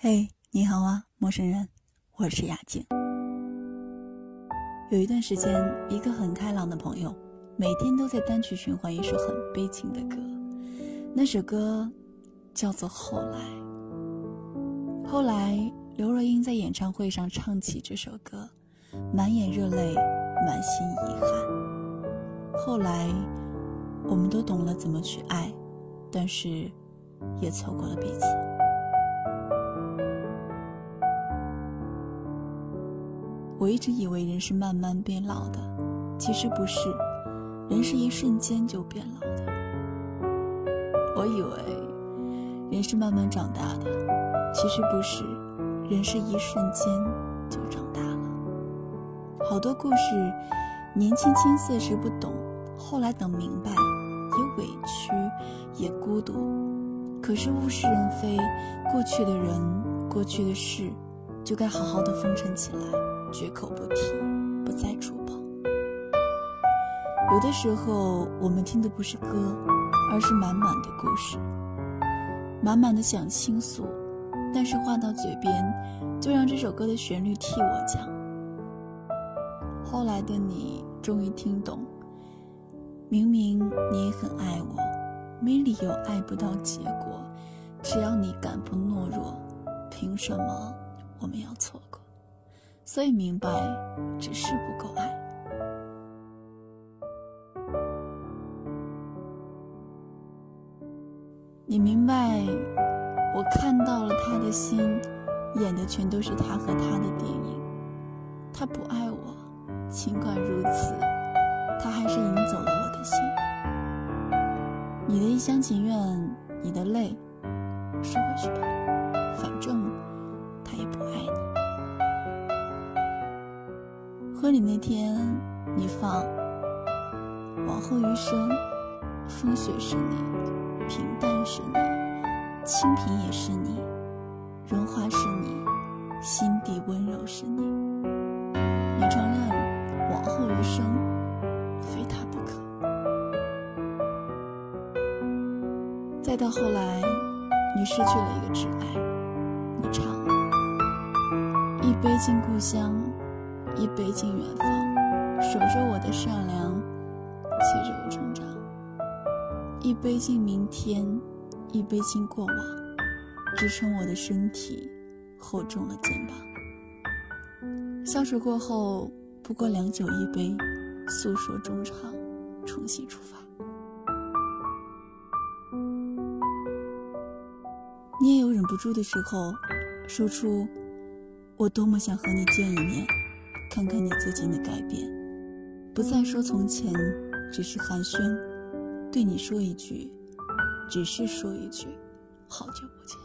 嘿，你好啊，陌生人，我是雅静。有一段时间，一个很开朗的朋友，每天都在单曲循环一首很悲情的歌，那首歌叫做《后来》。后来，刘若英在演唱会上唱起这首歌，满眼热泪，满心遗憾。后来，我们都懂了怎么去爱，但是也错过了彼此。我一直以为人是慢慢变老的，其实不是，人是一瞬间就变老的。我以为人是慢慢长大的，其实不是，人是一瞬间就长大了。好多故事，年轻青涩时不懂，后来等明白，也委屈，也孤独。可是物是人非，过去的人，过去的事，就该好好的封尘起来。绝口不提，不再触碰。有的时候，我们听的不是歌，而是满满的故事，满满的想倾诉，但是话到嘴边，就让这首歌的旋律替我讲。后来的你终于听懂，明明你也很爱我，没理由爱不到结果，只要你敢不懦弱，凭什么我们要错过？所以明白，只是不够爱。你明白，我看到了他的心，演的全都是他和他的电影。他不爱我，尽管如此，他还是赢走了我的心。你的一厢情愿，你的泪，婚礼那天，你放往后余生，风雪是你，平淡是你，清贫也是你，荣华是你，心底温柔是你。你承认往后余生非他不可。再到后来，你失去了一个挚爱，你唱一杯敬故乡。一杯敬远方，守着我的善良，催着我成长。一杯敬明天，一杯敬过往，支撑我的身体，厚重了肩膀。相处过后，不过良酒一杯，诉说衷肠，重新出发。你也有忍不住的时候，说出我多么想和你见一面。看看你最近的改变，不再说从前，只是寒暄，对你说一句，只是说一句，好久不见。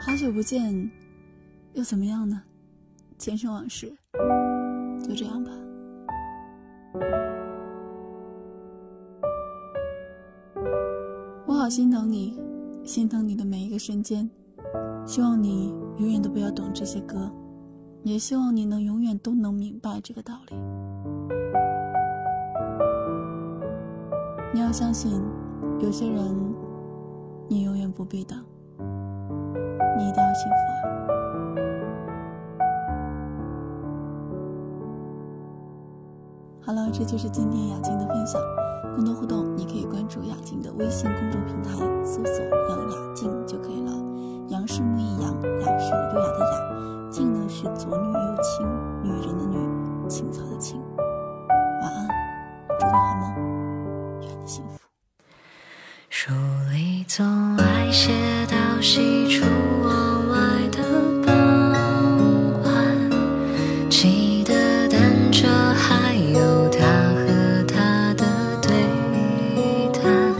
好久不见，又怎么样呢？前生往事，就这样吧。我好心疼你，心疼你的每一个瞬间，希望你永远都不要懂这些歌。也希望你能永远都能明白这个道理。你要相信，有些人，你永远不必等。你一定要幸福啊！好了，这就是今天雅静的分享。更多互动，你可以关注雅静的微信公众平台，搜索“杨雅静”就可以了。杨是木易杨，雅是优雅的雅些到喜出望外的傍晚骑的单车还有他和她的对谈。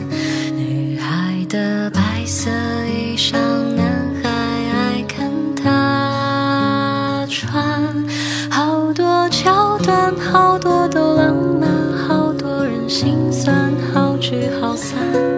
女孩的白色衣裳男孩爱看她穿。好多桥段好多都浪漫好多人心酸好聚好散。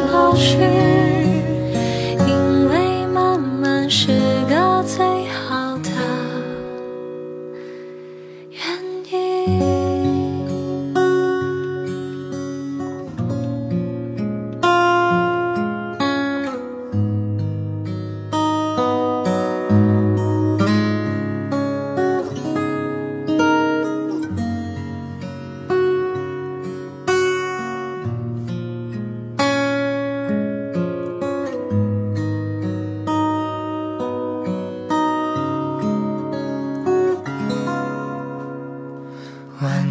老去，因为慢慢是个最好的。原因。